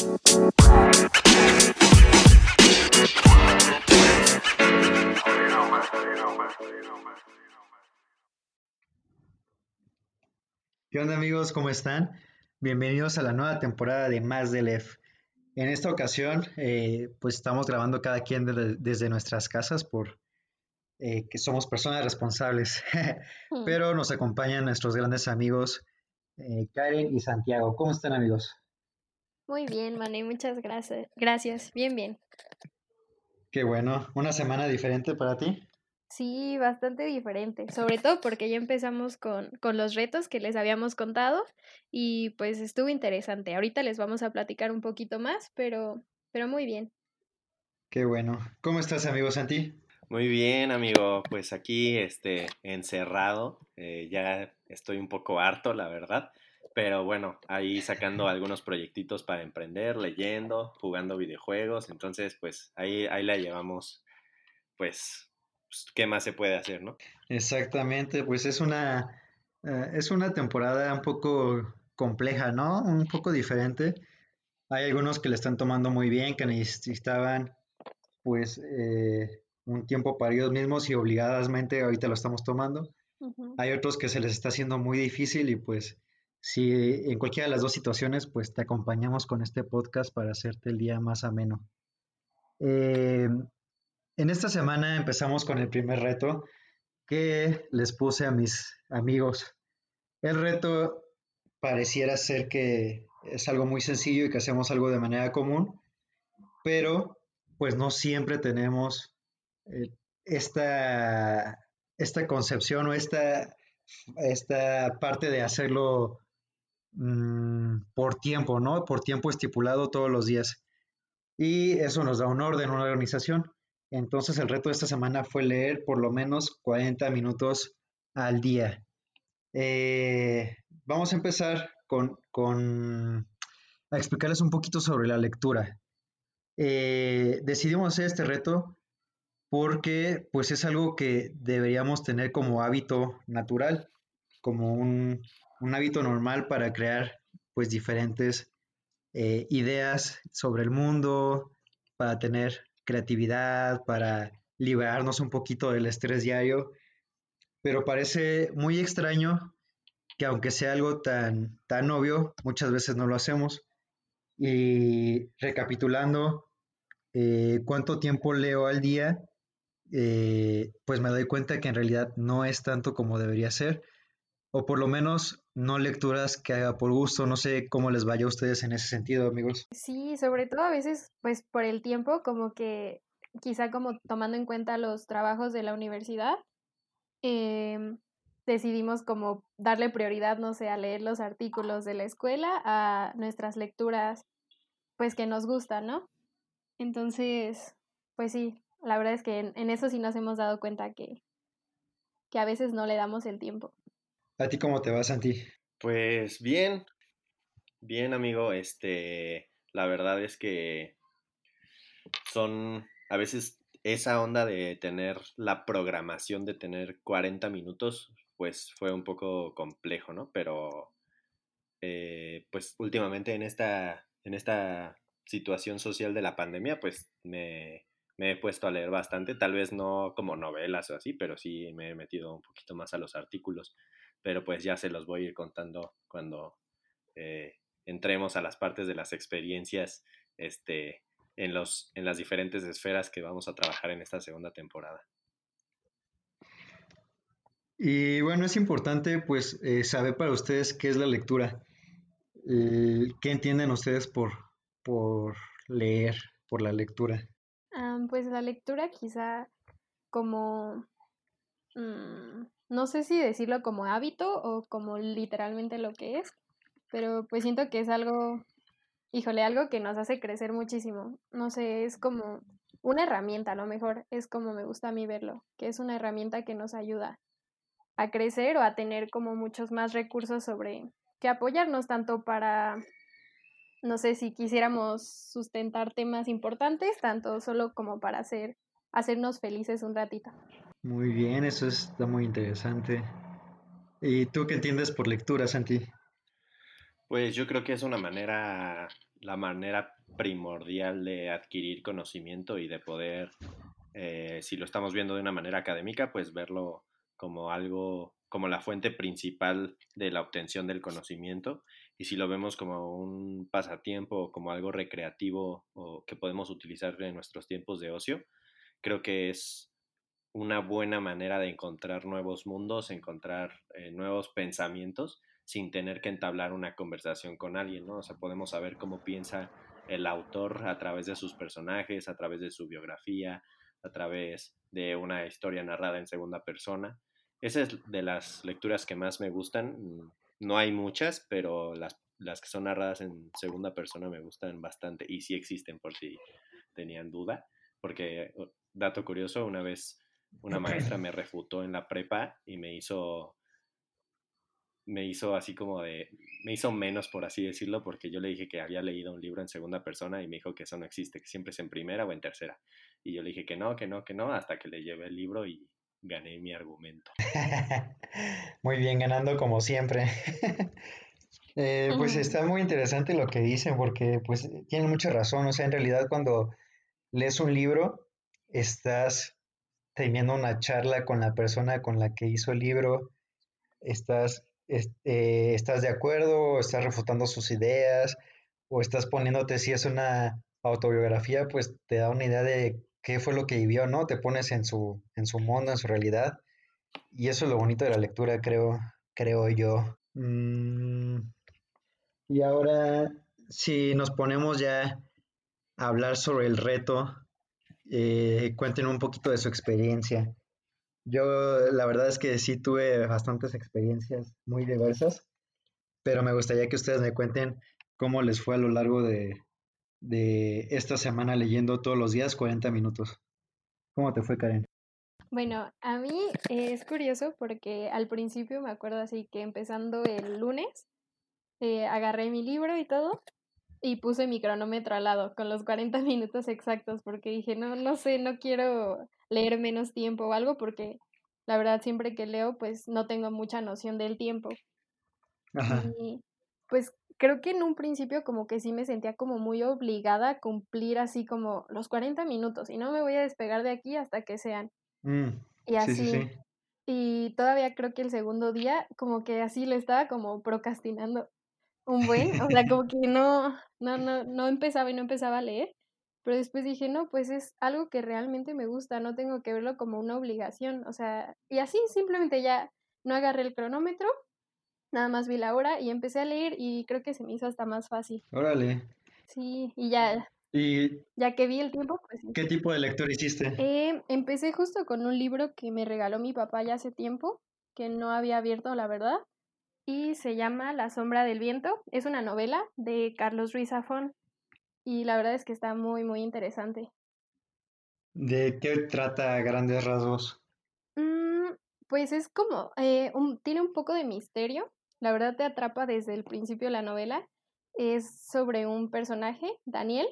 ¿Qué onda amigos? ¿Cómo están? Bienvenidos a la nueva temporada de Más del F. En esta ocasión, eh, pues estamos grabando cada quien desde nuestras casas por eh, que somos personas responsables, hmm. pero nos acompañan nuestros grandes amigos eh, Karen y Santiago. ¿Cómo están amigos? Muy bien, Mane, muchas gracias. Gracias, bien, bien. Qué bueno. ¿Una semana diferente para ti? Sí, bastante diferente, sobre todo porque ya empezamos con, con, los retos que les habíamos contado y pues estuvo interesante. Ahorita les vamos a platicar un poquito más, pero, pero muy bien. Qué bueno. ¿Cómo estás, amigo Santi? Muy bien, amigo. Pues aquí, este, encerrado, eh, ya estoy un poco harto, la verdad. Pero bueno, ahí sacando algunos proyectitos para emprender, leyendo, jugando videojuegos. Entonces, pues ahí, ahí la llevamos, pues pues, ¿qué más se puede hacer, no? Exactamente, pues es una, eh, es una temporada un poco compleja, ¿no? Un poco diferente. Hay algunos que le están tomando muy bien, que necesitaban pues eh, un tiempo para ellos mismos y obligadamente ahorita lo estamos tomando. Hay otros que se les está haciendo muy difícil y pues si en cualquiera de las dos situaciones pues te acompañamos con este podcast para hacerte el día más ameno. Eh, en esta semana empezamos con el primer reto que les puse a mis amigos. El reto pareciera ser que es algo muy sencillo y que hacemos algo de manera común, pero pues no siempre tenemos eh, esta, esta concepción o esta, esta parte de hacerlo mm, por tiempo, ¿no? Por tiempo estipulado todos los días. Y eso nos da un orden, una organización. Entonces el reto de esta semana fue leer por lo menos 40 minutos al día. Eh, vamos a empezar con, a explicarles un poquito sobre la lectura. Eh, decidimos hacer este reto porque pues es algo que deberíamos tener como hábito natural, como un, hábito normal para crear pues diferentes eh, ideas sobre el mundo, para tener creatividad, para liberarnos un poquito del estrés diario, pero parece muy extraño que aunque sea algo tan, tan obvio, muchas veces no lo hacemos. Y recapitulando, eh, cuánto tiempo leo al día, eh, pues me doy cuenta que en realidad no es tanto como debería ser, o por lo menos no lecturas que haga por gusto. No sé cómo les vaya a ustedes en ese sentido, amigos. Sí, sobre todo a veces, pues por el tiempo, como que quizá como tomando en cuenta los trabajos de la universidad, em, decidimos como darle prioridad, no sé, a leer los artículos de la escuela, a nuestras lecturas, pues que nos gustan, ¿no? Entonces, pues sí, la verdad es que en, en eso sí nos hemos dado cuenta que, que a veces no le damos el tiempo. ¿A ti cómo te va, Santi? Pues bien, bien amigo, este, la verdad es que son a veces esa onda de tener la programación de tener 40 minutos, pues fue un poco complejo, ¿no? Pero, eh, pues últimamente en esta, en esta situación social de la pandemia, pues me, me he puesto a leer bastante, tal vez no como novelas o así, pero sí me he metido un poquito más a los artículos pero pues ya se los voy a ir contando cuando eh, entremos a las partes de las experiencias este, en, los, en las diferentes esferas que vamos a trabajar en esta segunda temporada. Y bueno, es importante pues eh, saber para ustedes qué es la lectura. ¿Qué entienden ustedes por, por leer, por la lectura? pues la lectura quizá como mm, no sé si decirlo como hábito o como literalmente lo que es, pero pues siento que es algo, híjole, algo que nos hace crecer muchísimo. No sé, es como una herramienta, a lo mejor es como me gusta a mí verlo, que es una herramienta que nos ayuda a crecer o a tener como muchos más recursos sobre que apoyarnos tanto para, no sé, si quisiéramos sustentar temas importantes, tanto solo como para hacer, hacernos felices un ratito. Muy bien, eso está muy interesante. ¿Y tú qué entiendes por lectura, Santi? Pues yo creo que es una manera la manera primordial de adquirir conocimiento y de poder, eh, si lo estamos viendo de una manera académica, pues verlo como algo, como la fuente principal de la obtención del conocimiento. Y si lo vemos como un pasatiempo como algo recreativo o que podemos utilizar en nuestros tiempos de ocio, creo que es una buena manera de encontrar nuevos mundos, encontrar eh, nuevos pensamientos sin tener que entablar una conversación con alguien, ¿no? O sea, podemos saber cómo piensa el autor a través de sus personajes, a través de su biografía, a través de una historia narrada en segunda persona. Esa es de las lecturas que más me gustan. No hay muchas, pero las, las que son narradas en segunda persona me gustan bastante y sí existen por si tenían duda. Porque, dato curioso, una vez una maestra me refutó en la prepa y me hizo me hizo así como de, me hizo menos por así decirlo, porque yo le dije que había leído un libro en segunda persona y me dijo que eso no existe, que siempre es en primera o en tercera. Y yo le dije que no, que no, que no, hasta que le llevé el libro y gané mi argumento. muy bien, ganando como siempre. Eh, pues está muy interesante lo que dicen, porque pues tienen mucha razón, o sea, en realidad cuando lees un libro, estás teniendo una charla con la persona con la que hizo el libro, estás eh, estás de acuerdo o estás refutando sus ideas o estás poniéndote, si es una autobiografía, pues te da una idea de qué fue lo que vivió, ¿no? Te pones en su, en su mundo, en su realidad. Y eso es lo bonito de la lectura, creo, creo yo. Mm, y ahora, si nos ponemos ya a hablar sobre el reto, eh, cuenten un poquito de su experiencia. Yo la verdad es que sí tuve bastantes experiencias muy diversas, pero me gustaría que ustedes me cuenten cómo les fue a lo largo de, esta semana leyendo todos los días 40 minutos. ¿Cómo te fue, Karen? Bueno, a mí es curioso porque al principio me acuerdo así que empezando el lunes, eh, agarré mi libro y todo y puse mi cronómetro al lado con los 40 minutos exactos porque dije, no, no sé, no quiero leer menos tiempo o algo porque la verdad siempre que leo pues no tengo mucha noción del tiempo. Y pues creo que en un principio como que sí me sentía como muy obligada a cumplir así como los 40 minutos y no me voy a despegar de aquí hasta que sean. Mm, y así. Y todavía creo que el segundo día como que así le estaba como procrastinando un buen, o sea, como que no, no, no, no empezaba y no empezaba a leer. Pero después dije, no, pues es algo que realmente me gusta, no tengo que verlo como una obligación. O sea, y así simplemente ya no agarré el cronómetro, nada más vi la hora y empecé a leer y creo que se me hizo hasta más fácil. Órale. Sí, y ya. Y ya que vi el tiempo, pues... ¿Qué tipo de lectura hiciste? Eh, empecé justo con un libro que me regaló mi papá ya hace tiempo, que no había abierto, la verdad, y se llama La sombra del viento. Es una novela de Carlos Ruiz Zafón y la verdad es que está muy, muy interesante. ¿De qué trata a grandes rasgos? Mm, pues es como, eh, tiene un poco de misterio, la verdad te atrapa desde el principio de la novela. Es sobre un personaje, Daniel,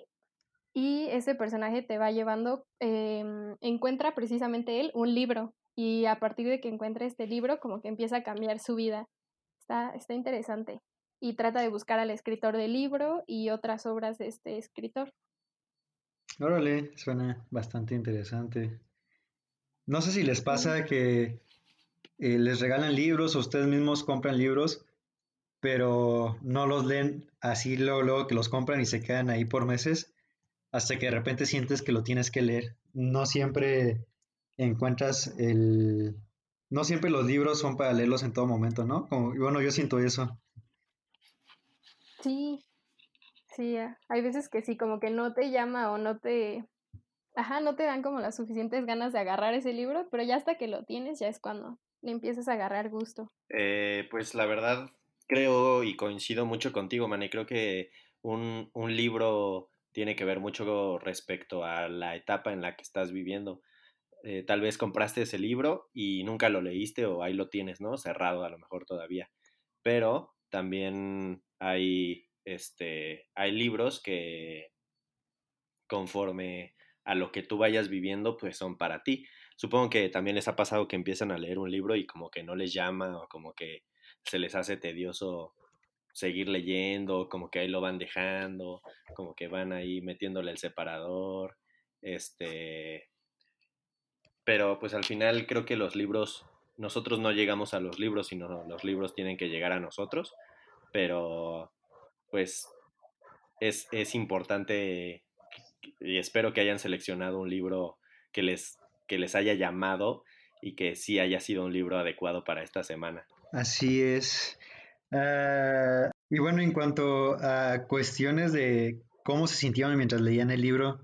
y ese personaje te va llevando, em, encuentra precisamente él un libro y a partir de que encuentra este libro como que empieza a cambiar su vida. Está, está interesante y trata de buscar al escritor del libro y otras obras de este escritor. Órale, suena bastante interesante. No sé si les pasa que eh, les regalan libros o ustedes mismos compran libros, pero no los leen así luego, luego que los compran y se quedan ahí por meses, hasta que de repente sientes que lo tienes que leer. No siempre encuentras el... No siempre los libros son para leerlos en todo momento, ¿no? Como, bueno, yo siento eso. Sí, sí, hay veces que sí, como que no te llama o no te, ajá, no te dan como las suficientes ganas de agarrar ese libro, pero ya hasta que lo tienes ya es cuando le empiezas a agarrar gusto. Eh, pues la verdad creo y coincido mucho contigo, Manny, creo que un, un libro tiene que ver mucho respecto a la etapa en la que estás viviendo. Eh, tal vez compraste ese libro y nunca lo leíste o ahí lo tienes, ¿no? Cerrado a lo mejor todavía. Pero también hay, este, hay libros que conforme a lo que tú vayas viviendo, pues son para ti. Supongo que también les ha pasado que empiezan a leer un libro y como que no les llama o como que se les hace tedioso seguir leyendo, como que ahí lo van dejando, como que van ahí metiéndole el separador, este, pero pues al final creo que los libros, nosotros no llegamos a los libros, sino los libros tienen que llegar a nosotros, pero pues es, es importante y espero que hayan seleccionado un libro que les, que les haya llamado y que sí haya sido un libro adecuado para esta semana. Así es. Ah, y bueno, en cuanto a cuestiones de cómo se sintieron mientras leían el libro,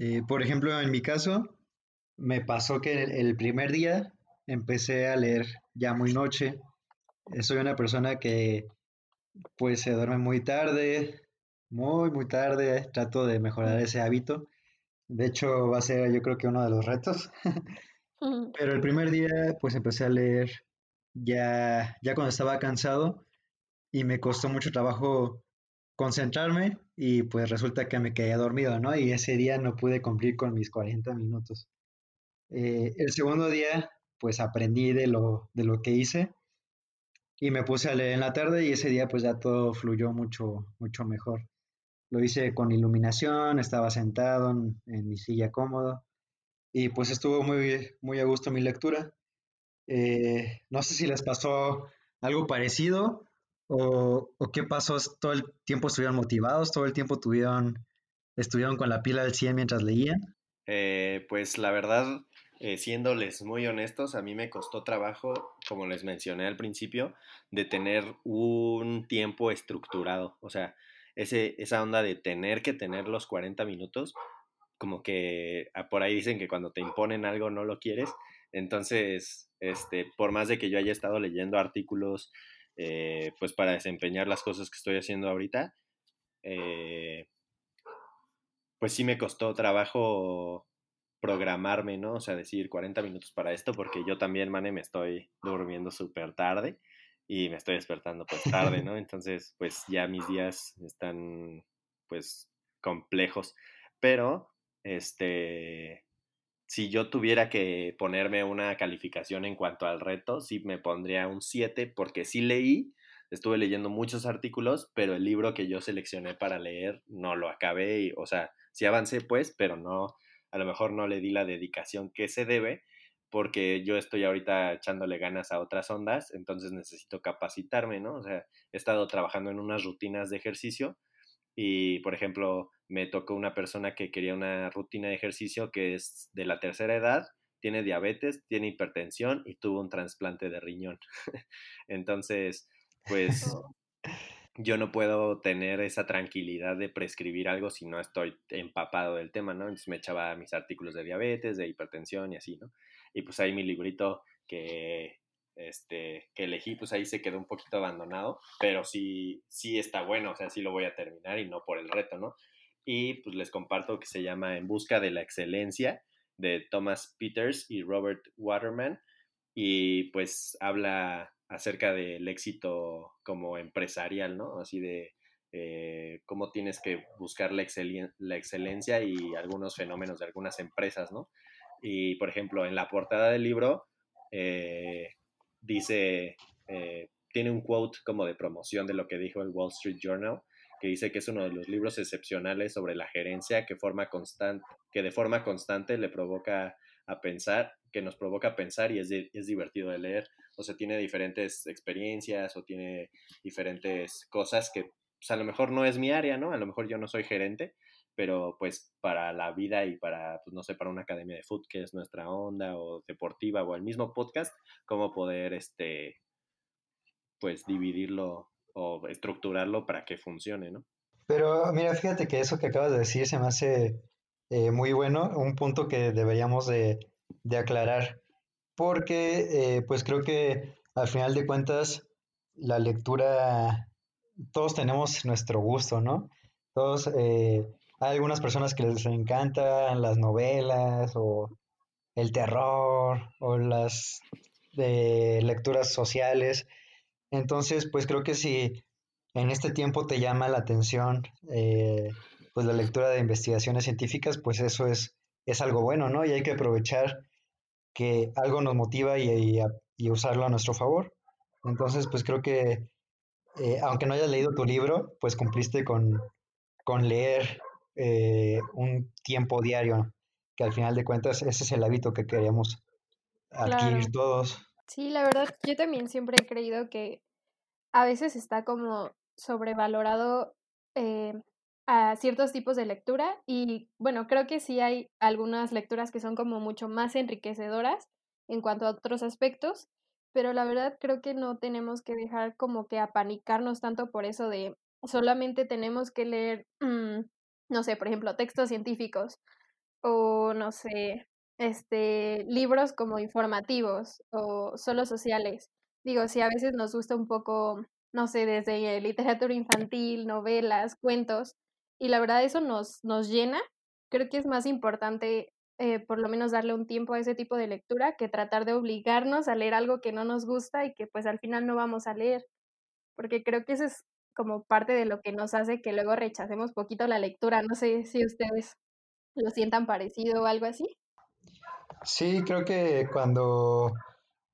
eh, por ejemplo, en mi caso, me pasó que el, primer día empecé a leer ya muy noche. Soy una persona que pues se duerme muy tarde, muy, muy tarde. Trato de mejorar ese hábito. De hecho, va a ser yo creo que uno de los retos. Pero el primer día pues empecé a leer ya, ya cuando estaba cansado y me costó mucho trabajo concentrarme y pues resulta que me quedé dormido, ¿no? Y ese día no pude cumplir con mis 40 minutos. Eh, el segundo día pues aprendí de lo, de lo que hice y me puse a leer en la tarde y ese día pues ya todo fluyó mucho, mucho mejor. Lo hice con iluminación, estaba sentado en, mi silla cómodo y pues estuvo muy, muy a gusto mi lectura. Eh, no sé si les pasó algo parecido o, qué pasó, todo el tiempo estuvieron motivados, todo el tiempo tuvieron, estuvieron con la pila del 100 mientras leían. Eh, pues la verdad, eh, siéndoles muy honestos, a mí me costó trabajo, como les mencioné al principio, de tener un tiempo estructurado. O sea, ese, esa onda de tener que tener los 40 minutos, como que ah, por ahí dicen que cuando te imponen algo no lo quieres. Entonces, este, por más de que yo haya estado leyendo artículos, eh, pues para desempeñar las cosas que estoy haciendo ahorita, eh, pues sí me costó trabajo programarme, ¿no? O sea, decir 40 minutos para esto, porque yo también, Mane, me estoy durmiendo súper tarde y me estoy despertando pues tarde, ¿no? Entonces, pues ya mis días están pues complejos, pero este, si yo tuviera que ponerme una calificación en cuanto al reto, sí me pondría un 7 porque sí leí, estuve leyendo muchos artículos, pero el libro que yo seleccioné para leer no lo acabé, y, o sea, sí avancé pues, pero no, a lo mejor no le di la dedicación que se debe porque yo estoy ahorita echándole ganas a otras ondas, entonces necesito capacitarme, ¿no? O sea, he estado trabajando en unas rutinas de ejercicio y, por ejemplo, me tocó una persona que quería una rutina de ejercicio que es de la tercera edad, tiene diabetes, tiene hipertensión y tuvo un trasplante de riñón. Entonces, pues oh. Yo no puedo tener esa tranquilidad de prescribir algo si no estoy empapado del tema, ¿no? Entonces me echaba mis artículos de diabetes, de hipertensión y así, ¿no? Y pues ahí mi librito que este, que elegí, pues ahí se quedó un poquito abandonado, pero sí, sí está bueno, o sea, sí lo voy a terminar y no por el reto, ¿no? y pues les comparto que se llama En Busca de la Excelencia de Thomas Peters y Robert Waterman y pues habla acerca del éxito como empresarial, ¿no? Así de eh, cómo tienes que buscar la, excelencia y algunos fenómenos de algunas empresas, ¿no? Y por ejemplo, en la portada del libro eh, dice, eh, tiene un quote como de promoción de lo que dijo el Wall Street Journal, que dice que es uno de los libros excepcionales sobre la gerencia que, de forma constante le provoca a pensar, que nos provoca a pensar y es divertido de leer. O sea, tiene diferentes experiencias o tiene diferentes cosas que pues, a lo mejor no es mi área, ¿no? A lo mejor yo no soy gerente, pero pues para la vida y para, pues no sé, para una academia de fútbol que es nuestra onda o deportiva o el mismo podcast, cómo poder, este, pues dividirlo o estructurarlo para que funcione, ¿no? Pero mira, fíjate que eso que acabas de decir se me hace eh, muy bueno, un punto que deberíamos de, aclarar, porque eh, pues creo que al final de cuentas la lectura, todos tenemos nuestro gusto, ¿no? Todos, eh, hay algunas personas que les encantan las novelas o el terror o las lecturas sociales entonces, pues creo que si en este tiempo te llama la atención eh, pues la lectura de investigaciones científicas, pues eso es, es algo bueno, ¿no? Y hay que aprovechar que algo nos motiva y, y, usarlo a nuestro favor. Entonces, pues creo que eh, aunque no hayas leído tu libro, pues cumpliste con, con leer eh, un tiempo diario, que al final de cuentas ese es el hábito que queremos adquirir todos. Sí, la verdad, yo también siempre he creído que a veces está como sobrevalorado eh, a ciertos tipos de lectura y bueno, creo que sí hay algunas lecturas que son como mucho más enriquecedoras en cuanto a otros aspectos, pero la verdad creo que no tenemos que dejar como que apanicarnos tanto por eso de solamente tenemos que leer, mm, no sé, por ejemplo, textos científicos o no sé, este, libros como informativos o solo sociales. Digo, si a veces nos gusta un poco, no sé, desde literatura infantil, novelas, cuentos, y la verdad eso nos, nos llena, creo que es más importante eh, por lo menos darle un tiempo a ese tipo de lectura que tratar de obligarnos a leer algo que no nos gusta y que pues al final no vamos a leer, porque creo que eso es como parte de lo que nos hace que luego rechacemos poquito la lectura. No sé si ustedes lo sientan parecido o algo así. Sí, creo que cuando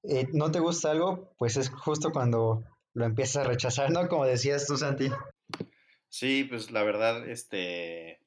eh, no te gusta algo, pues es justo cuando lo empiezas a rechazar, ¿no? Como decías tú, Santi. Sí, pues la verdad, este,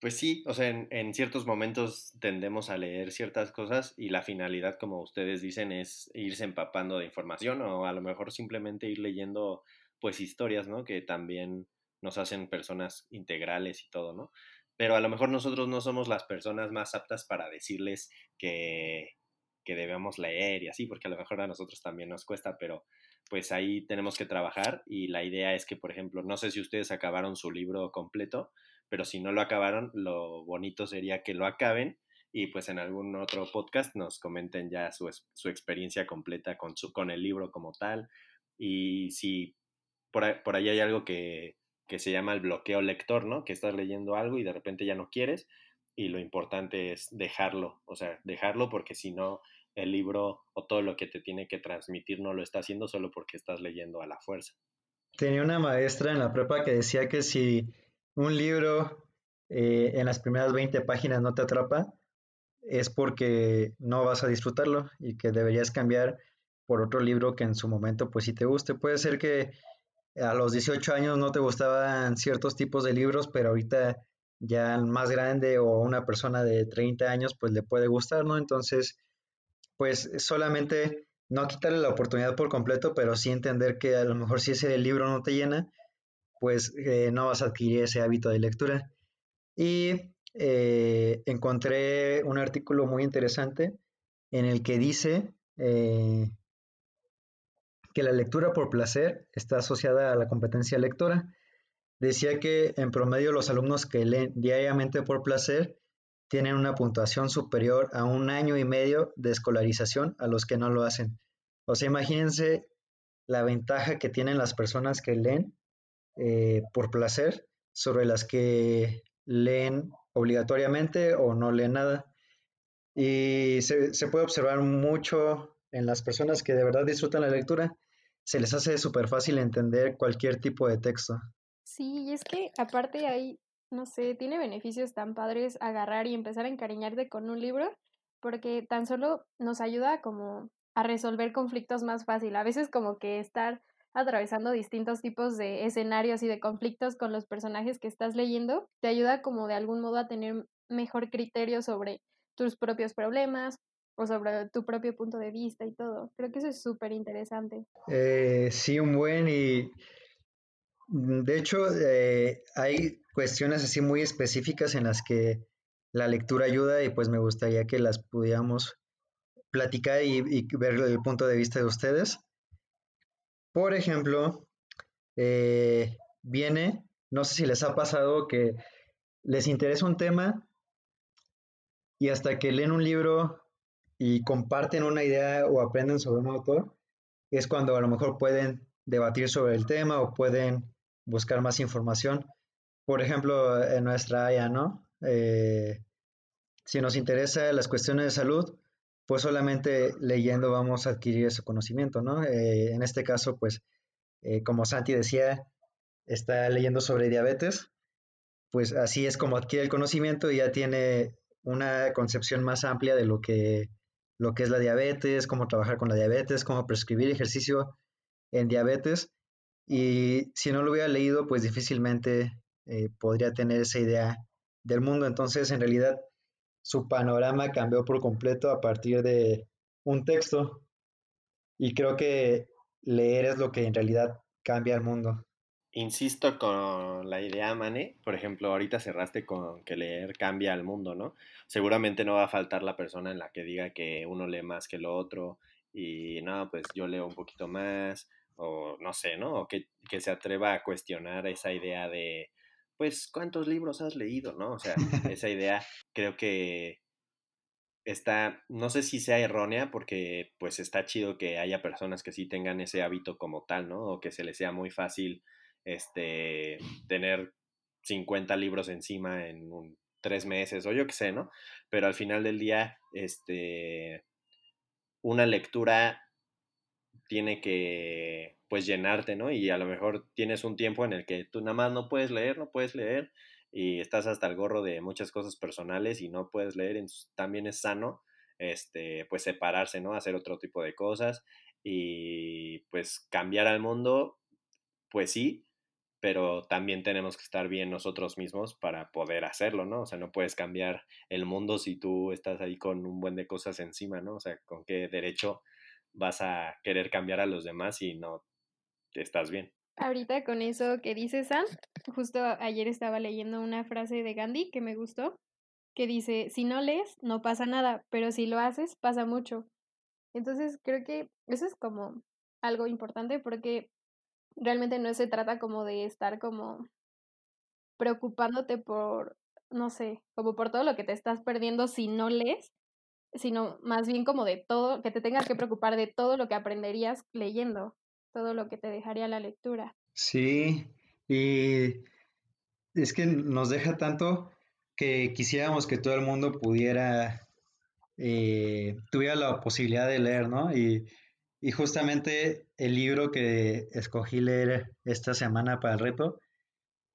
pues sí, o sea, en, ciertos momentos tendemos a leer ciertas cosas y la finalidad, como ustedes dicen, es irse empapando de información o a lo mejor simplemente ir leyendo pues historias, ¿no? Que también nos hacen personas integrales y todo, ¿no? Pero a lo mejor nosotros no somos las personas más aptas para decirles que, que debemos leer y así, porque a lo mejor a nosotros también nos cuesta, pero pues ahí tenemos que trabajar y la idea es que, por ejemplo, no sé si ustedes acabaron su libro completo, pero si no lo acabaron, lo bonito sería que lo acaben y pues en algún otro podcast nos comenten ya su, su experiencia completa con, su, con el libro como tal. Y si por por ahí hay algo que, que se llama el bloqueo lector, ¿no? Que estás leyendo algo y de repente ya no quieres y lo importante es dejarlo, o sea, dejarlo porque si no el libro o todo lo que te tiene que transmitir no lo está haciendo solo porque estás leyendo a la fuerza. Tenía una maestra en la prepa que decía que si un libro eh, en las primeras 20 páginas no te atrapa, es porque no vas a disfrutarlo y que deberías cambiar por otro libro que en su momento pues sí te guste. Puede ser que a los 18 años no te gustaban ciertos tipos de libros, pero ahorita ya más grande o una persona de 30 años pues le puede gustar, ¿no? Entonces, pues solamente no quitarle la oportunidad por completo, pero sí entender que a lo mejor si ese libro no te llena, pues eh, no vas a adquirir ese hábito de lectura. Y eh, encontré un artículo muy interesante en el que dice eh, que la lectura por placer está asociada a la competencia lectora. Decía que en promedio los alumnos que leen diariamente por placer tienen una puntuación superior a un año y medio de escolarización a los que no lo hacen. O sea, imagínense la ventaja que tienen las personas que leen eh, por placer sobre las que leen obligatoriamente o no leen nada. Y se, se puede observar mucho en las personas que de verdad disfrutan la lectura, se les hace súper fácil entender cualquier tipo de texto. Sí, y es que aparte hay, no sé, tiene beneficios tan padres agarrar y empezar a encariñarte con un libro, porque tan solo nos ayuda como a resolver conflictos más fácil. A veces como que estar atravesando distintos tipos de escenarios y de conflictos con los personajes que estás leyendo, te ayuda como de algún modo a tener mejor criterio sobre tus propios problemas o sobre tu propio punto de vista y todo. Creo que eso es súper interesante. Eh, sí, un buen y de hecho eh, hay cuestiones así muy específicas en las que la lectura ayuda y pues me gustaría que las pudiéramos platicar y, y ver el punto de vista de ustedes. Por ejemplo, eh, viene, no sé si les ha pasado que les interesa un tema y hasta que leen un libro y comparten una idea o aprenden sobre un autor, es cuando a lo mejor pueden debatir sobre el tema o pueden buscar más información. Por ejemplo, en nuestra área, ¿no? Eh, si nos interesa las cuestiones de salud, pues solamente leyendo vamos a adquirir ese conocimiento, ¿no? Eh, en este caso, pues, eh, como Santi decía, está leyendo sobre diabetes, pues así es como adquiere el conocimiento y ya tiene una concepción más amplia de lo que, lo que es la diabetes, cómo trabajar con la diabetes, cómo prescribir ejercicio en diabetes y si no lo hubiera leído, pues difícilmente eh, podría tener esa idea del mundo. Entonces, en realidad, su panorama cambió por completo a partir de un texto y creo que leer es lo que en realidad cambia el mundo. Insisto con la idea, Mane. Por ejemplo, ahorita cerraste con que leer cambia el mundo, ¿no? Seguramente no va a faltar la persona en la que diga que uno lee más que lo otro y no, pues yo leo un poquito más o no sé, ¿no? O que, que se atreva a cuestionar esa idea de, pues, ¿cuántos libros has leído, no? O sea, esa idea creo que está, no sé si sea errónea, porque pues está chido que haya personas que sí tengan ese hábito como tal, ¿no? O que se les sea muy fácil, este, tener 50 libros encima en un, tres meses o yo qué sé, ¿no? Pero al final del día, este, una lectura tiene que pues llenarte, ¿no? Y a lo mejor tienes un tiempo en el que tú nada más no puedes leer, no puedes leer y estás hasta el gorro de muchas cosas personales y no puedes leer, también es sano este pues separarse, ¿no? Hacer otro tipo de cosas y pues cambiar al mundo, pues sí, pero también tenemos que estar bien nosotros mismos para poder hacerlo, ¿no? O sea, no puedes cambiar el mundo si tú estás ahí con un buen de cosas encima, ¿no? O sea, con qué derecho vas a querer cambiar a los demás y no estás bien. Ahorita con eso que dice Sam, justo ayer estaba leyendo una frase de Gandhi que me gustó, que dice, si no lees, no pasa nada, pero si lo haces, pasa mucho. Entonces creo que eso es como algo importante porque realmente no se trata como de estar como preocupándote por, no sé, como por todo lo que te estás perdiendo si no lees, sino más bien como de todo, que te tengas que preocupar de todo lo que aprenderías leyendo todo lo que te dejaría la lectura. Sí, y es que nos deja tanto que quisiéramos que todo el mundo pudiera, eh, tuviera la posibilidad de leer, ¿no? Y, y, justamente el libro que escogí leer esta semana para el reto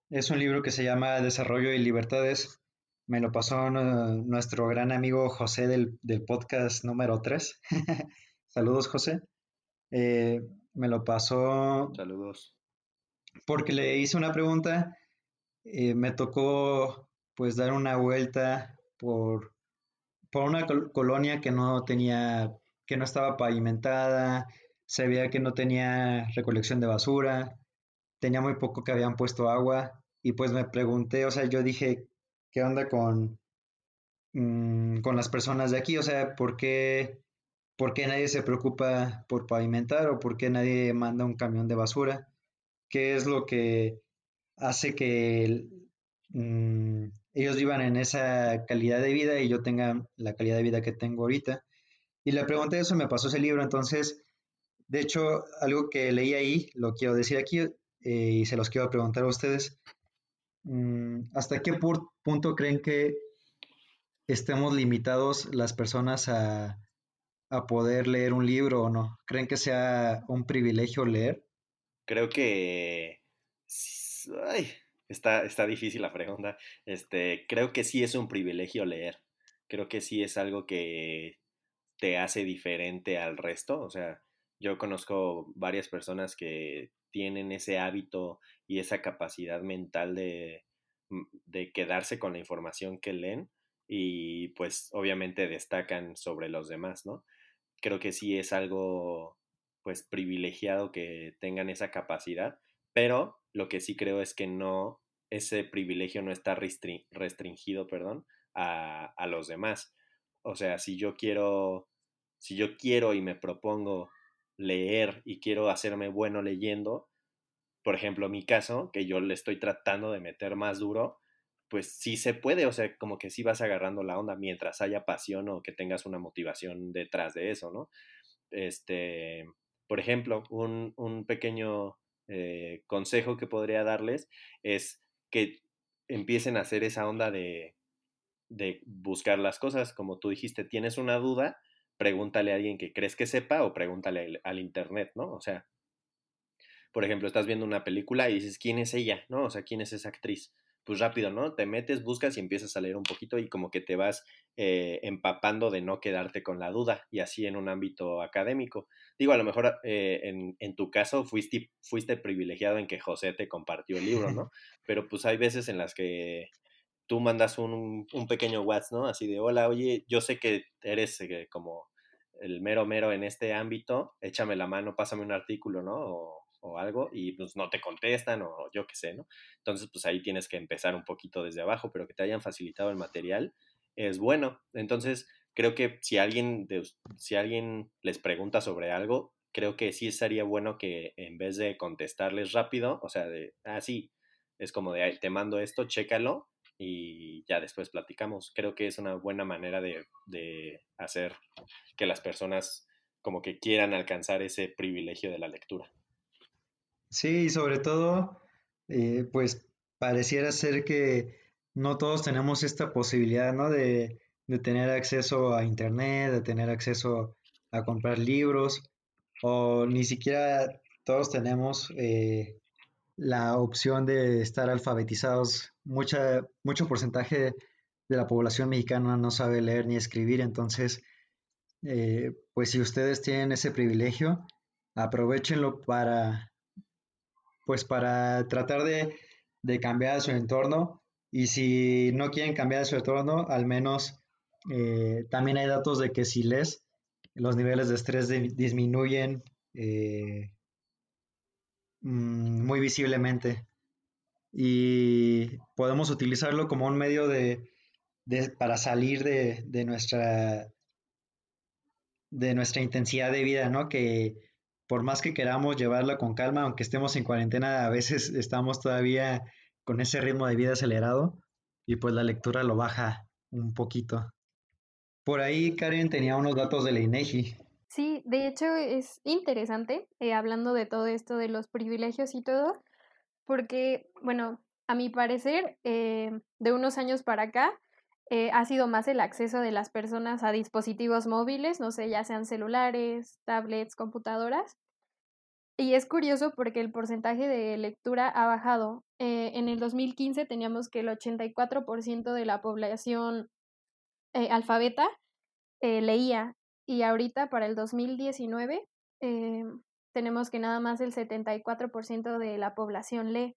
es un libro que se llama Desarrollo y Libertades. Me lo pasó nuestro gran amigo José del, del podcast número 3. Saludos, José. Eh, me lo pasó. Saludos. Porque le hice una pregunta, eh, me tocó pues dar una vuelta por, por una colonia que no tenía, que no estaba pavimentada, se veía que no tenía recolección de basura, tenía muy poco que habían puesto agua y pues me pregunté, o sea, yo dije, ¿qué onda con, mm, con las personas de aquí? O sea, ¿por qué ¿Por qué nadie se preocupa por pavimentar o por qué nadie manda un camión de basura? ¿Qué es lo que hace que mm, ellos vivan en esa calidad de vida y yo tenga la calidad de vida que tengo ahorita? Y le pregunté eso, me pasó ese libro, entonces, de hecho, algo que leí ahí, lo quiero decir aquí eh, y se los quiero preguntar a ustedes. Mm, ¿Hasta qué punto creen que estemos limitados las personas a poder leer un libro o no? ¿Creen que sea un privilegio leer? Creo que... Ay, está, está difícil la pregunta. Este, creo que sí es un privilegio leer. Creo que sí es algo que te hace diferente al resto. O sea, yo conozco varias personas que tienen ese hábito y esa capacidad mental de, mm, de quedarse con la información que leen y pues obviamente destacan sobre los demás, ¿no? creo que sí es algo pues privilegiado que tengan esa capacidad, pero lo que sí creo es que no, ese privilegio no está restringido, perdón, a, a los demás. O sea, si yo quiero, si yo quiero y me propongo leer y quiero hacerme bueno leyendo, por ejemplo, mi caso, que yo le estoy tratando de meter más duro, pues sí se puede, o sea, como que sí vas agarrando la onda mientras haya pasión o que tengas una motivación detrás de eso, ¿no? Este, por ejemplo, un, un pequeño eh, consejo que podría darles es que empiecen a hacer esa onda de, de buscar las cosas, como tú dijiste, tienes una duda, pregúntale a alguien que crees que sepa o pregúntale al, al internet, ¿no? O sea, por ejemplo, estás viendo una película y dices, ¿quién es ella? ¿No? O sea, ¿quién es esa actriz? pues rápido, ¿no? Te metes, buscas y empiezas a leer un poquito y como que te vas eh, empapando de no quedarte con la duda y así en un ámbito académico. Digo, a lo mejor eh, en, en, tu caso fuiste, fuiste privilegiado en que José te compartió el libro, ¿no? Pero pues hay veces en las que tú mandas un, un pequeño WhatsApp, ¿no? Así de, hola, oye, yo sé que eres eh, como el mero mero en este ámbito, échame la mano, pásame un artículo, ¿no? O, o algo y pues no te contestan o yo qué sé, ¿no? Entonces pues ahí tienes que empezar un poquito desde abajo, pero que te hayan facilitado el material es bueno. Entonces creo que si alguien, si alguien les pregunta sobre algo, creo que sí sería bueno que en vez de contestarles rápido, o sea, de, ah, sí, es como de, te mando esto, chécalo y ya después platicamos. Creo que es una buena manera de, de hacer que las personas como que quieran alcanzar ese privilegio de la lectura. Sí, y sobre todo, eh, pues pareciera ser que no todos tenemos esta posibilidad, ¿no? De, de, tener acceso a Internet, de tener acceso a comprar libros, o ni siquiera todos tenemos eh, la opción de estar alfabetizados. Mucha, mucho porcentaje de la población mexicana no sabe leer ni escribir, entonces, eh, pues si ustedes tienen ese privilegio, aprovechenlo para pues para tratar de, cambiar su entorno y si no quieren cambiar su entorno, al menos eh, también hay datos de que si les, los niveles de estrés disminuyen eh, mm, muy visiblemente y podemos utilizarlo como un medio de, para salir de, de, nuestra de nuestra intensidad de vida, ¿no? Que, por más que queramos llevarla con calma, aunque estemos en cuarentena, a veces estamos todavía con ese ritmo de vida acelerado y pues la lectura lo baja un poquito. Por ahí Karen tenía unos datos de la INEGI. Sí, de hecho es interesante, eh, hablando de todo esto de los privilegios y todo, porque, bueno, a mi parecer, eh, de unos años para acá, eh, ha sido más el acceso de las personas a dispositivos móviles, no sé, ya sean celulares, tablets, computadoras. Y es curioso porque el porcentaje de lectura ha bajado. En el 2015 teníamos que el 84% de la población alfabeta leía y ahorita para el 2019 tenemos que nada más el 74% de la población lee.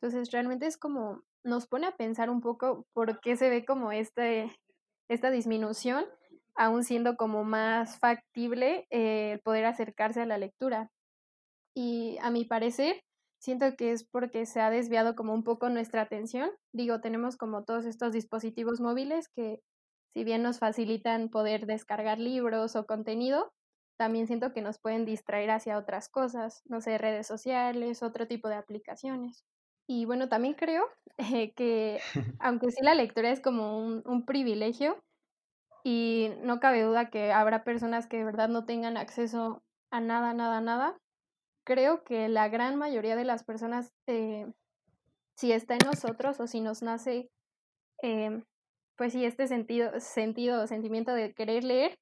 Entonces realmente es como nos pone a pensar un poco por qué se ve como este, esta disminución, aún siendo como más factible eh, poder acercarse a la lectura. Y a mi parecer, siento que es porque se ha desviado como un poco nuestra atención. Digo, tenemos como todos estos dispositivos móviles que si bien nos facilitan poder descargar libros o contenido, también siento que nos pueden distraer hacia otras cosas, no sé, redes sociales, otro tipo de aplicaciones. Y bueno, también creo eh, que aunque sí la lectura es como un, un, privilegio y no cabe duda que habrá personas que de verdad no tengan acceso a nada, nada, nada, creo que la gran mayoría de las personas, eh, si está en nosotros o si nos nace, eh, pues sí, este sentido, sentido sentimiento de querer leer,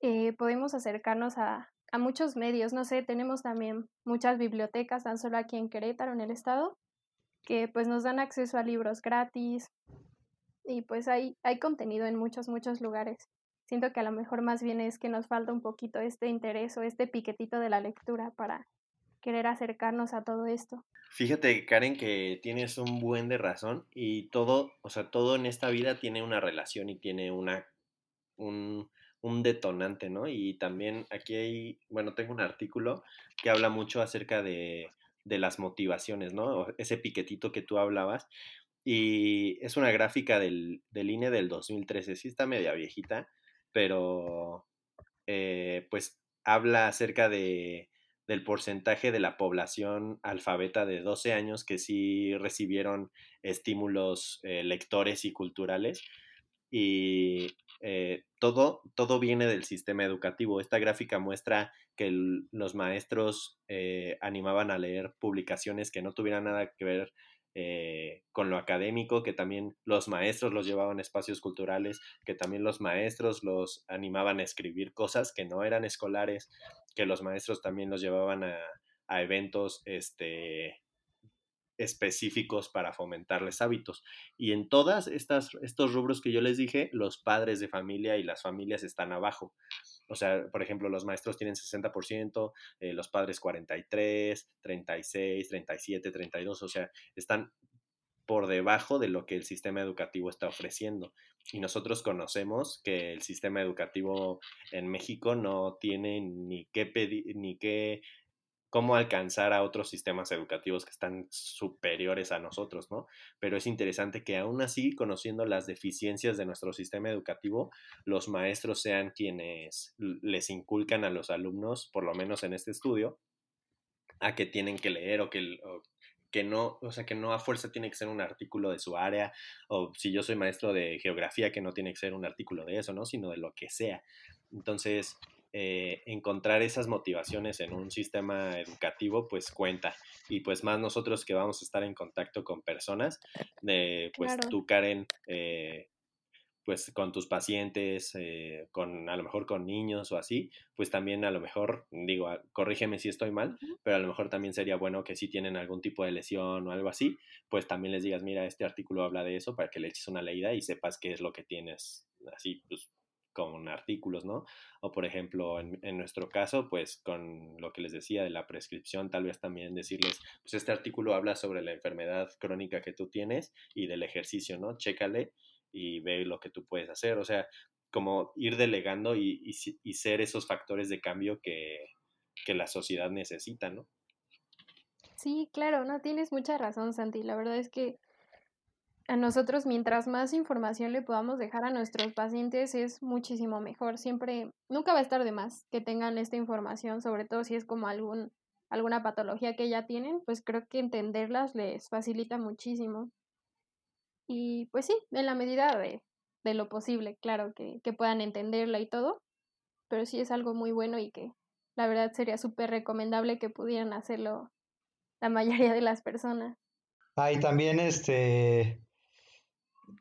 eh, podemos acercarnos a, a muchos medios. No sé, tenemos también muchas bibliotecas, tan solo aquí en Querétaro, en el estado, que pues nos dan acceso a libros gratis y pues hay, hay contenido en muchos, muchos lugares. Siento que a lo mejor más bien es que nos falta un poquito este interés o este piquetito de la lectura para querer acercarnos a todo esto. Fíjate, Karen, que tienes un buen de razón y todo, o sea, todo en esta vida tiene una relación y tiene una, un, un detonante, ¿no? Y también aquí hay, bueno, tengo un artículo que habla mucho acerca de de las motivaciones, ¿no? Ese piquetito que tú hablabas. Y es una gráfica del, del INE del 2013, sí está media viejita, pero eh, pues habla acerca de, del porcentaje de la población alfabeta de 12 años que sí recibieron estímulos eh, lectores y culturales. Y eh, todo, todo viene del sistema educativo. Esta gráfica muestra que los maestros eh, animaban a leer publicaciones que no tuvieran nada que ver con lo académico, que también los maestros los llevaban a espacios culturales, que también los maestros los animaban a escribir cosas que no eran escolares, que los maestros también los llevaban a, eventos este, específicos para fomentarles hábitos. Y en todas estas estos rubros que yo les dije, los padres de familia y las familias están abajo. O sea, por ejemplo, los maestros tienen 60%, eh, los padres 43, 36, 37, 32, o sea, están por debajo de lo que el sistema educativo está ofreciendo. Y nosotros conocemos que el sistema educativo en México no tiene ni qué pedir, ni qué cómo alcanzar a otros sistemas educativos que están superiores a nosotros, ¿no? Pero es interesante que aún así, conociendo las deficiencias de nuestro sistema educativo, los maestros sean quienes les inculcan a los alumnos, por lo menos en este estudio, a que tienen que leer o que, que no, o sea, que no a fuerza tiene que ser un artículo de su área, o si yo soy maestro de geografía, que no tiene que ser un artículo de eso, ¿no? Sino de lo que sea. Entonces, eh, encontrar esas motivaciones en un sistema educativo, pues cuenta. Y pues más nosotros que vamos a estar en contacto con personas, de pues tú, Karen, eh, pues con tus pacientes, eh, con a lo mejor con niños o así, pues también a lo mejor, digo, ah, corrígeme si estoy mal, pero a lo mejor también sería bueno que si tienen algún tipo de lesión o algo así, pues también les digas, mira, este artículo habla de eso para que le eches una leída y sepas qué es lo que tienes, así, pues con artículos, ¿no? O por ejemplo, en, en, nuestro caso, pues con lo que les decía de la prescripción, tal vez también decirles, pues este artículo habla sobre la enfermedad crónica que tú tienes y del ejercicio, ¿no? Chécale y ve lo que tú puedes hacer. O sea, como ir delegando y, ser esos factores de cambio que, que, la sociedad necesita, ¿no? Sí, claro, no tienes mucha razón, Santi. La verdad es que a nosotros, mientras más información le podamos dejar a nuestros pacientes, es muchísimo mejor. Siempre, nunca va a estar de más que tengan esta información, sobre todo si es como algún, alguna patología que ya tienen, pues creo que entenderlas les facilita muchísimo. Y pues sí, en la medida de, de lo posible, claro, que, que, puedan entenderla y todo, pero sí es algo muy bueno y que la verdad sería súper recomendable que pudieran hacerlo la mayoría de las personas. Ah, y también este,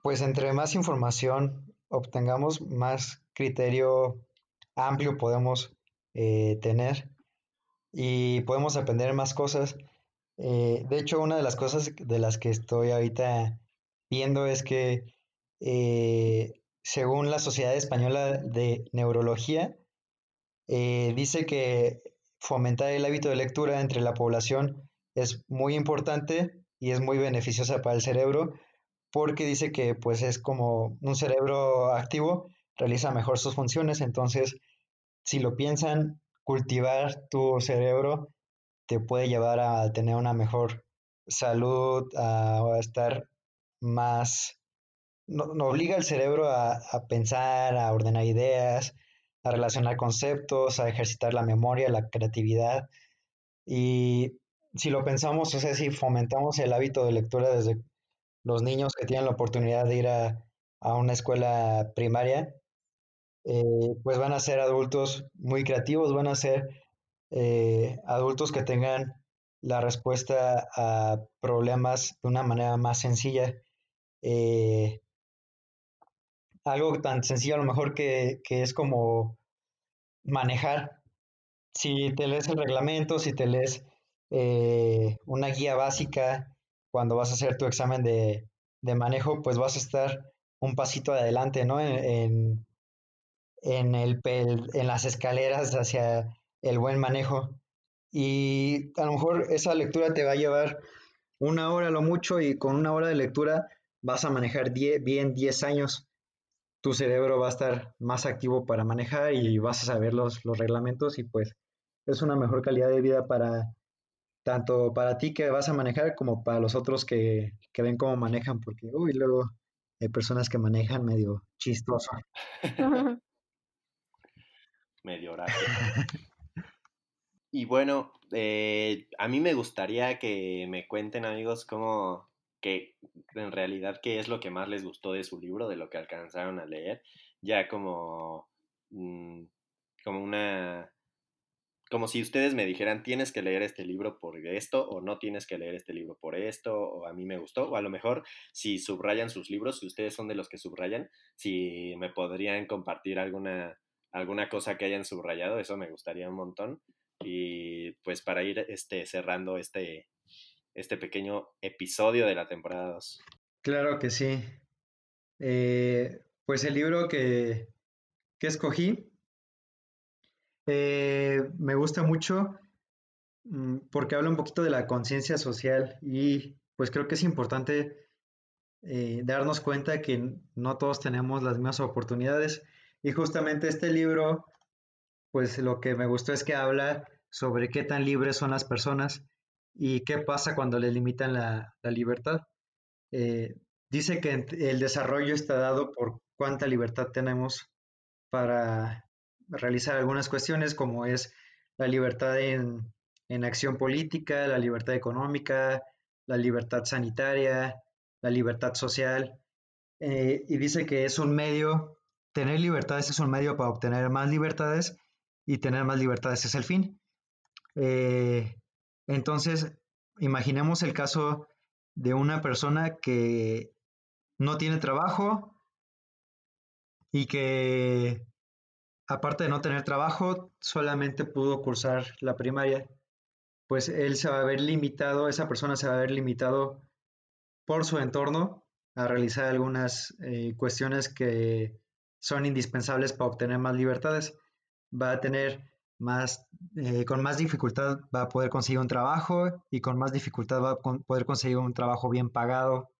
pues entre más información obtengamos, más criterio amplio podemos eh, tener y podemos aprender más cosas. Eh, de hecho, una de las cosas de las que estoy ahorita viendo es que eh, según la Sociedad Española de Neurología, eh, dice que fomentar el hábito de lectura entre la población es muy importante y es muy beneficiosa para el cerebro porque dice que pues es como un cerebro activo realiza mejor sus funciones, entonces si lo piensan, cultivar tu cerebro te puede llevar a tener una mejor salud, a, a estar más, no, obliga al cerebro a, pensar, a ordenar ideas, a relacionar conceptos, a ejercitar la memoria, la creatividad. Y si lo pensamos, o sea, si fomentamos el hábito de lectura desde los niños que tienen la oportunidad de ir a, una escuela primaria, eh, pues van a ser adultos muy creativos, van a ser eh, adultos que tengan la respuesta a problemas de una manera más sencilla eh, algo tan sencillo a lo mejor que, es como manejar. Si te lees el reglamento, si te lees eh, una guía básica cuando vas a hacer tu examen de, manejo, pues vas a estar un pasito adelante, ¿no? En, en, el, en las escaleras hacia el buen manejo. Y a lo mejor esa lectura te va a llevar una hora lo mucho y con una hora de lectura vas a manejar bien 10 años, tu cerebro va a estar más activo para manejar y vas a saber los, los reglamentos y pues es una mejor calidad de vida para tanto para ti que vas a manejar como para los otros que, que ven cómo manejan, porque uy, luego hay personas que manejan medio chistoso. medio raro. y bueno, eh, a mí me gustaría que me cuenten amigos cómo, que en realidad qué es lo que más les gustó de su libro, de lo que alcanzaron a leer, ya como, mm, como una, como si ustedes me dijeran, tienes que leer este libro por esto, o no tienes que leer este libro por esto, o a mí me gustó, o a lo mejor si subrayan sus libros, si ustedes son de los que subrayan, si me podrían compartir alguna, alguna cosa que hayan subrayado, eso me gustaría un montón. Y pues para ir este, cerrando este, este pequeño episodio de la temporada 2. Claro que sí. Eh, pues el libro que, que escogí eh, me gusta mucho mm, porque habla un poquito de la conciencia social y pues creo que es importante eh, darnos cuenta que no todos tenemos las mismas oportunidades y justamente este libro pues lo que me gustó es que habla sobre qué tan libres son las personas y qué pasa cuando les limitan la, libertad. Eh, dice que el desarrollo está dado por cuánta libertad tenemos para realizar algunas cuestiones como es la libertad en, acción política, la libertad económica, la libertad sanitaria, la libertad social. Eh, y dice que es un medio, tener libertades es un medio para obtener más libertades y tener más libertades es el fin. Eh, entonces, imaginemos el caso de una persona que no tiene trabajo y que aparte de no tener trabajo, solamente pudo cursar la primaria, pues él se va a ver limitado, esa persona se va a ver limitado por su entorno a realizar algunas eh, cuestiones que son indispensables para obtener más libertades. Va a tener más, eh, con más dificultad va a poder conseguir un trabajo y con más dificultad va a poder conseguir un trabajo bien pagado.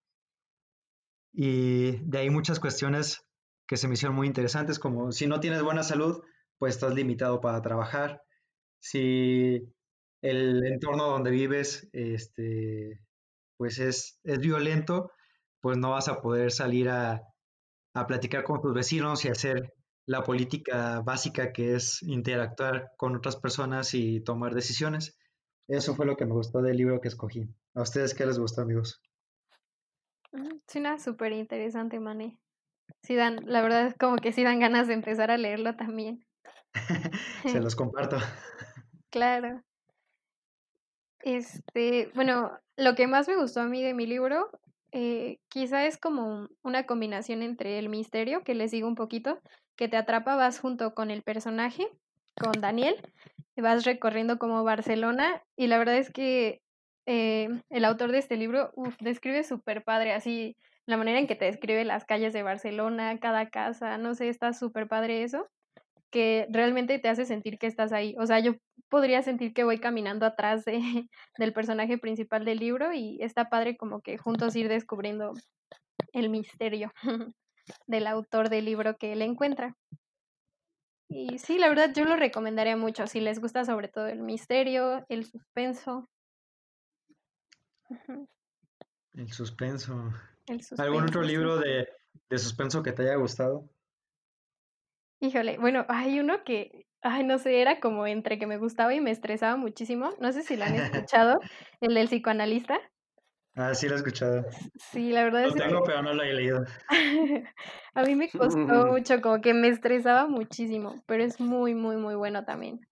Y de ahí muchas cuestiones que se me hicieron muy interesantes, como si no tienes buena salud, pues estás limitado para trabajar. Si el entorno donde vives este, pues es, es violento, pues no vas a poder salir a, a platicar con tus vecinos y hacer la política básica que es interactuar con otras personas y tomar decisiones. Eso fue lo que me gustó del libro que escogí. ¿A ustedes qué les gustó, amigos? Mm, suena súper interesante, Mané. Sí dan, la verdad es como que sí dan ganas de empezar a leerlo también. Se los comparto. claro. Este, bueno, lo que más me gustó a mí de mi libro, eh, quizá es como una combinación entre el misterio, que les digo un poquito, que te atrapa, vas junto con el personaje, con Daniel, vas recorriendo como Barcelona y la verdad es que eh, el autor de este libro describe súper padre, así la manera en que te describe las calles de Barcelona, cada casa, no sé, está súper padre eso, que realmente te hace sentir que estás ahí. O sea, yo podría sentir que voy caminando atrás de, del personaje principal del libro y está padre como que juntos ir descubriendo el misterio. del autor del libro que él encuentra. Y sí, la verdad yo lo recomendaría mucho si les gusta sobre todo el misterio, el suspenso. El suspenso. ¿Algún otro libro de, de, suspenso que te haya gustado? Híjole, bueno, hay uno que, ay, no sé, era como entre que me gustaba y me estresaba muchísimo. No sé si lo han escuchado, el del psicoanalista. Ah, sí lo he escuchado. Sí, la verdad es que... Lo tengo, pero no lo he leído. a mí me costó mucho, como que me estresaba muchísimo, pero es muy, muy, muy bueno también.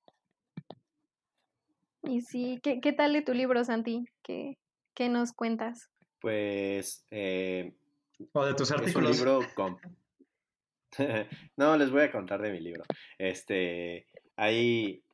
Y sí, ¿qué, qué tal de tu libro, Santi? ¿Qué, qué nos cuentas? Pues... Eh, o de tus artículos. Es un libro con... no, les voy a contar de mi libro. Este, ahí...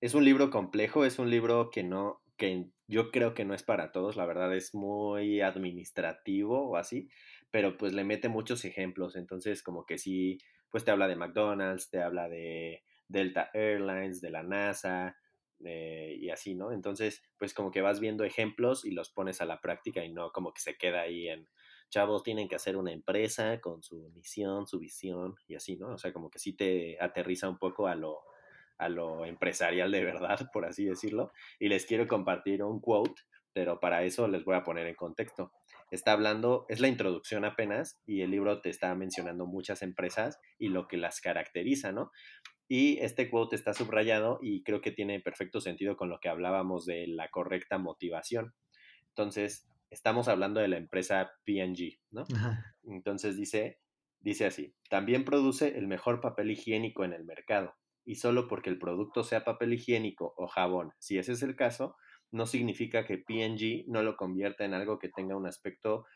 Es un libro complejo, es un libro que no, que yo creo que no es para todos, la verdad es muy administrativo o así, pero pues le mete muchos ejemplos, entonces como que sí, pues te habla de McDonald's, te habla de Delta Airlines, de la NASA eh, y así, ¿no? Entonces, pues como que vas viendo ejemplos y los pones a la práctica y no como que se queda ahí en, chavos tienen que hacer una empresa con su misión, su visión y así, ¿no? O sea, como que sí te aterriza un poco a lo a lo empresarial de verdad, por así decirlo, y les quiero compartir un quote, pero para eso les voy a poner en contexto. Está hablando, es la introducción apenas, y el libro te está mencionando muchas empresas y lo que las caracteriza, ¿no? Y este quote está subrayado y creo que tiene perfecto sentido con lo que hablábamos de la correcta motivación. Entonces, estamos hablando de la empresa PNG, ¿no? Entonces dice, dice así, también produce el mejor papel higiénico en el mercado y solo porque el producto sea papel higiénico o jabón, si ese es el caso, no significa que PNG no lo convierta en algo que tenga un aspecto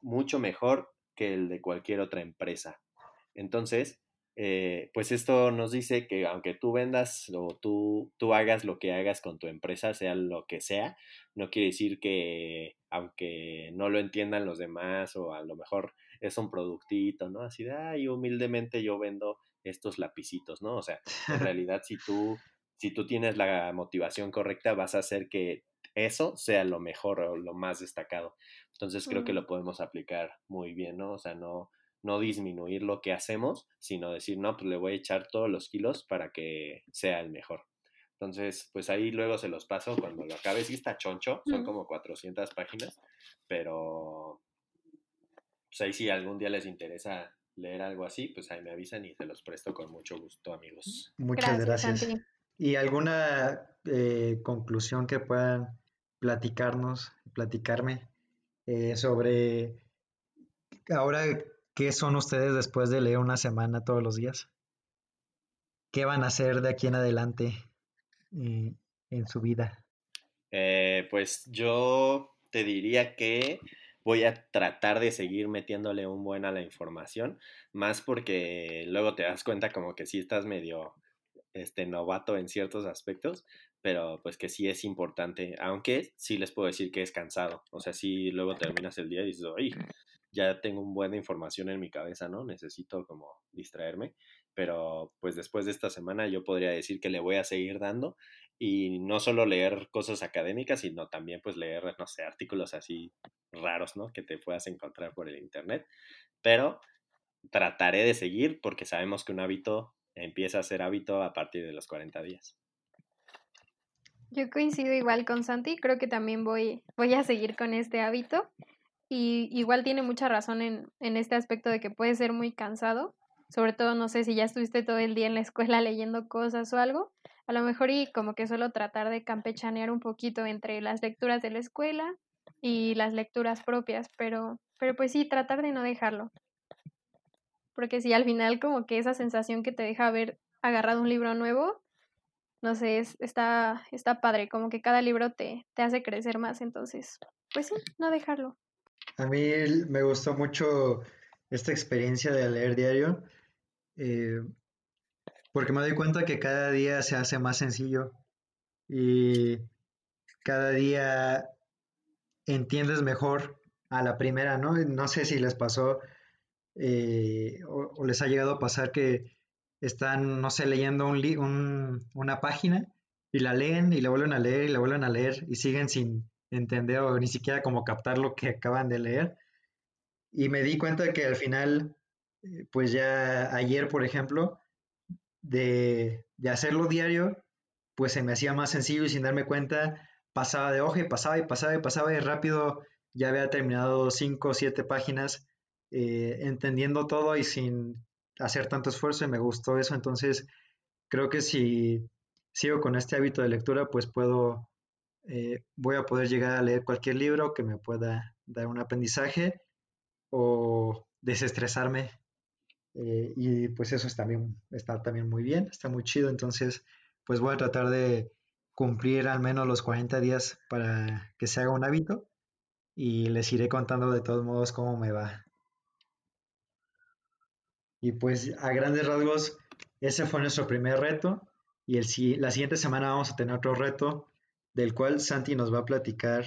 mucho mejor que el de cualquier otra empresa. Entonces, eh, pues esto nos dice que aunque tú vendas o tú, tú hagas lo que hagas con tu empresa, sea lo que sea, no quiere decir que aunque no lo entiendan los demás o a lo mejor es un productito, ¿no? Así de, ay, humildemente yo vendo estos lapicitos, ¿no? O sea, en realidad si tú, si tú tienes la motivación correcta, vas a hacer que eso sea lo mejor o lo más destacado. Entonces creo que lo podemos aplicar muy bien, ¿no? O sea, no, no disminuir lo que hacemos, sino decir, no, pues le voy a echar todos los kilos para que sea el mejor. Entonces, pues ahí luego se los paso cuando lo acabe. Sí está choncho, son como 400 páginas, pero pues ahí si algún día les interesa leer algo así, pues ahí me avisan y se los presto con mucho gusto, amigos. Muchas gracias. ¿Y alguna eh, conclusión que puedan platicarnos, platicarme eh, sobre ahora ¿Qué son ustedes después de leer una semana todos los días? ¿Qué van a hacer de aquí en adelante eh, en su vida? Eh, pues yo te diría que voy a tratar de seguir metiéndole un buen a la información, más porque luego te das cuenta como que sí estás medio este novato en ciertos aspectos, pero pues que sí es importante, aunque sí les puedo decir que es cansado, o sea, si luego terminas el día y dices, oye, ya tengo un buena información en mi cabeza, ¿no? Necesito como distraerme, pero pues después de esta semana yo podría decir que le voy a seguir dando y no solo leer cosas académicas, sino también pues leer, no sé, artículos así raros, ¿no? Que te puedas encontrar por el internet, pero trataré de seguir porque sabemos que un hábito empieza a ser hábito a partir de los 40 días. Yo coincido igual con Santi, creo que también voy, voy a seguir con este hábito y igual tiene mucha razón en, en este aspecto de que puede ser muy cansado, sobre todo no sé si ya estuviste todo el día en la escuela leyendo cosas o algo, a lo mejor y como que solo tratar de campechanear un poquito entre las lecturas de la escuela y las lecturas propias, pero, pero pues sí, tratar de no dejarlo. Porque si al final como que esa sensación que te deja haber agarrado un libro nuevo, no sé, es, está, está padre, como que cada libro te, te hace crecer más, entonces, pues sí, no dejarlo. A mí me gustó mucho esta experiencia de leer diario, eh, porque me doy cuenta que cada día se hace más sencillo y cada día entiendes mejor a la primera, ¿no? No sé si les pasó eh, o, les ha llegado a pasar que están, no sé, leyendo un, una página y la leen y la vuelven a leer y la vuelven a leer y siguen sin, entender o ni siquiera como captar lo que acaban de leer. Y me di cuenta que al final, eh, pues ya ayer, por ejemplo, de, hacerlo diario, pues se me hacía más sencillo y sin darme cuenta, pasaba de hoja y pasaba y pasaba y pasaba y rápido ya había terminado cinco o siete páginas eh, entendiendo todo y sin hacer tanto esfuerzo y me gustó eso. Entonces, creo que si sigo con este hábito de lectura, pues puedo eh, voy a poder llegar a leer cualquier libro que me pueda dar un aprendizaje o desestresarme. Eh, y pues eso está, también, está también muy bien, está muy chido. Entonces, pues voy a tratar de cumplir al menos los 40 días para que se haga un hábito y les iré contando de todos modos cómo me va. Y pues a grandes rasgos, ese fue nuestro primer reto y el, la siguiente semana vamos a tener otro reto del cual Santi nos va a platicar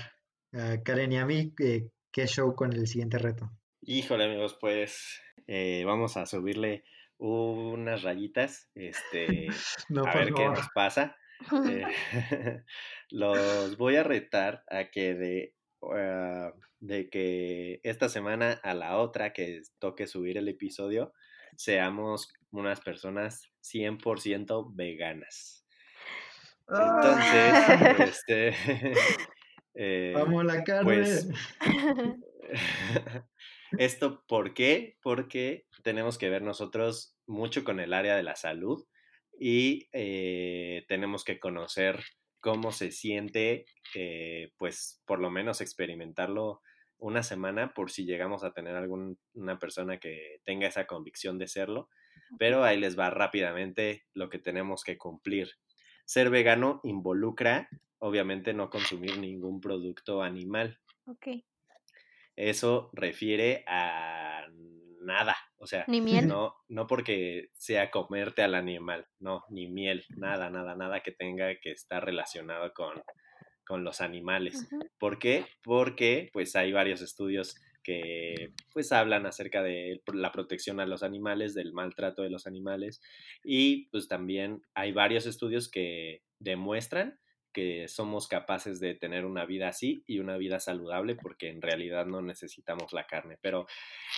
a Karen y a mí eh, qué show con el siguiente reto. Híjole amigos, pues eh, vamos a subirle unas rayitas, este, a ver qué nos pasa. Eh, los voy a retar a que de, ah, de que esta semana a la otra que toque subir el episodio, seamos unas personas 100% veganas. Entonces, ah. este. Eh, Vamos la carne. Pues, ¿Esto por qué? Porque tenemos que ver nosotros mucho con el área de la salud y eh, tenemos que conocer cómo se siente, eh, pues por lo menos experimentarlo una semana por si llegamos a tener alguna persona que tenga esa convicción de serlo. Pero ahí les va rápidamente lo que tenemos que cumplir. Ser vegano involucra, obviamente, no consumir ningún producto animal. Ok. Eso refiere a nada, O sea, Ni miel. no, no porque sea comerte al animal, no, ni miel, nada, nada, nada que tenga que estar relacionado con, con los animales. ¿Por qué? Porque pues hay varios estudios que pues hablan acerca de la protección a los animales, del maltrato de los animales y pues también hay varios estudios que demuestran que somos capaces de tener una vida así y una vida saludable porque en realidad no necesitamos la carne. Pero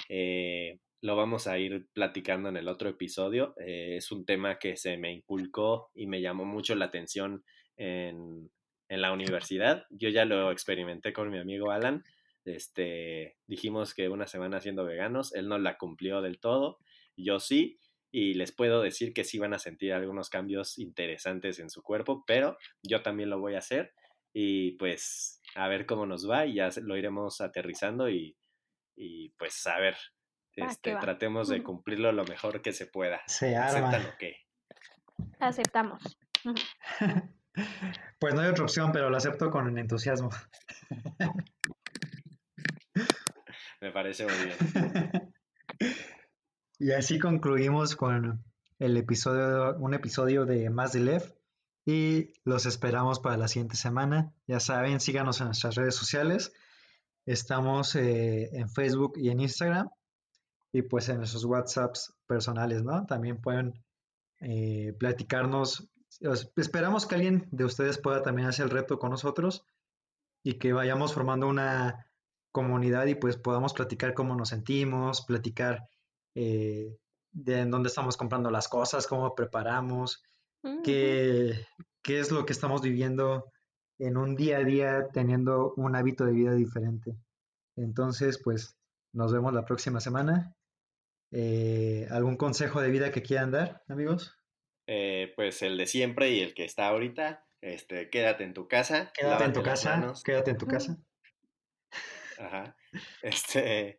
eh, lo vamos a ir platicando en el otro episodio. Eh, es un tema que se me inculcó y me llamó mucho la atención en, en la universidad. Yo ya lo experimenté con mi amigo Alan. Este, dijimos que una semana siendo veganos, él no la cumplió del todo, yo sí, y les puedo decir que sí van a sentir algunos cambios interesantes en su cuerpo, pero yo también lo voy a hacer y pues a ver cómo nos va y ya lo iremos aterrizando y, y pues a ver, este, tratemos de cumplirlo lo mejor que se pueda. Se ¿Aceptan arma. o qué? Aceptamos. Pues no hay otra opción, pero lo acepto con entusiasmo. Me parece muy bien. Y así concluimos con el episodio, un episodio de Más de Lev y los esperamos para la siguiente semana. Ya saben, síganos en nuestras redes sociales. Estamos eh, en Facebook y en Instagram y pues en nuestros WhatsApps personales, ¿no? También pueden eh, platicarnos. Os- Esperamos que alguien de ustedes pueda también hacer el reto con nosotros y que vayamos formando una comunidad y pues podamos platicar cómo nos sentimos, platicar eh, de en dónde estamos comprando las cosas, cómo preparamos, qué, qué es lo que estamos viviendo en un día a día teniendo un hábito de vida diferente. Entonces, pues nos vemos la próxima semana. Eh, ¿algún consejo de vida que quieran dar, amigos? Eh, pues el de siempre y el que está ahorita, este, quédate en tu casa, Quédate en tu casa, manos, quédate en tu casa. Ajá. Este,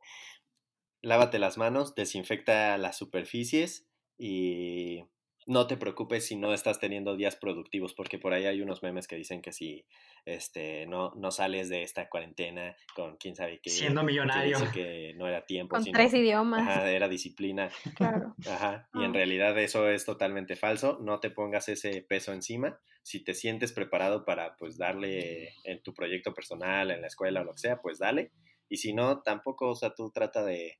lávate las manos, desinfecta las superficies y no te preocupes si no estás teniendo días productivos, porque por ahí hay unos memes que dicen que si este, no, no sales de esta cuarentena con quién sabe qué, Siendo que millonario. dice que no era tiempo, Con sino tres idiomas. ajá, era disciplina. Claro. Ajá, y en Ah. realidad eso es totalmente falso, no te pongas ese peso encima, si te sientes preparado para pues darle en tu proyecto personal, en la escuela o lo que sea, pues dale, y si no, tampoco, o sea, tú trata de,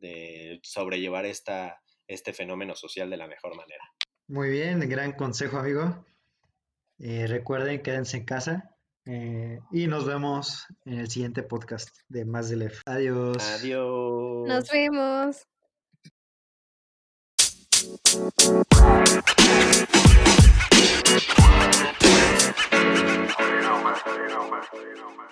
de sobrellevar esta, este fenómeno social de la mejor manera. Muy bien, gran consejo, amigo. Eh, recuerden, quédense en casa eh, y nos vemos en el siguiente podcast de Más de Lef. Adiós. Adiós. Nos vemos. You know, man. You know, man. You know, man.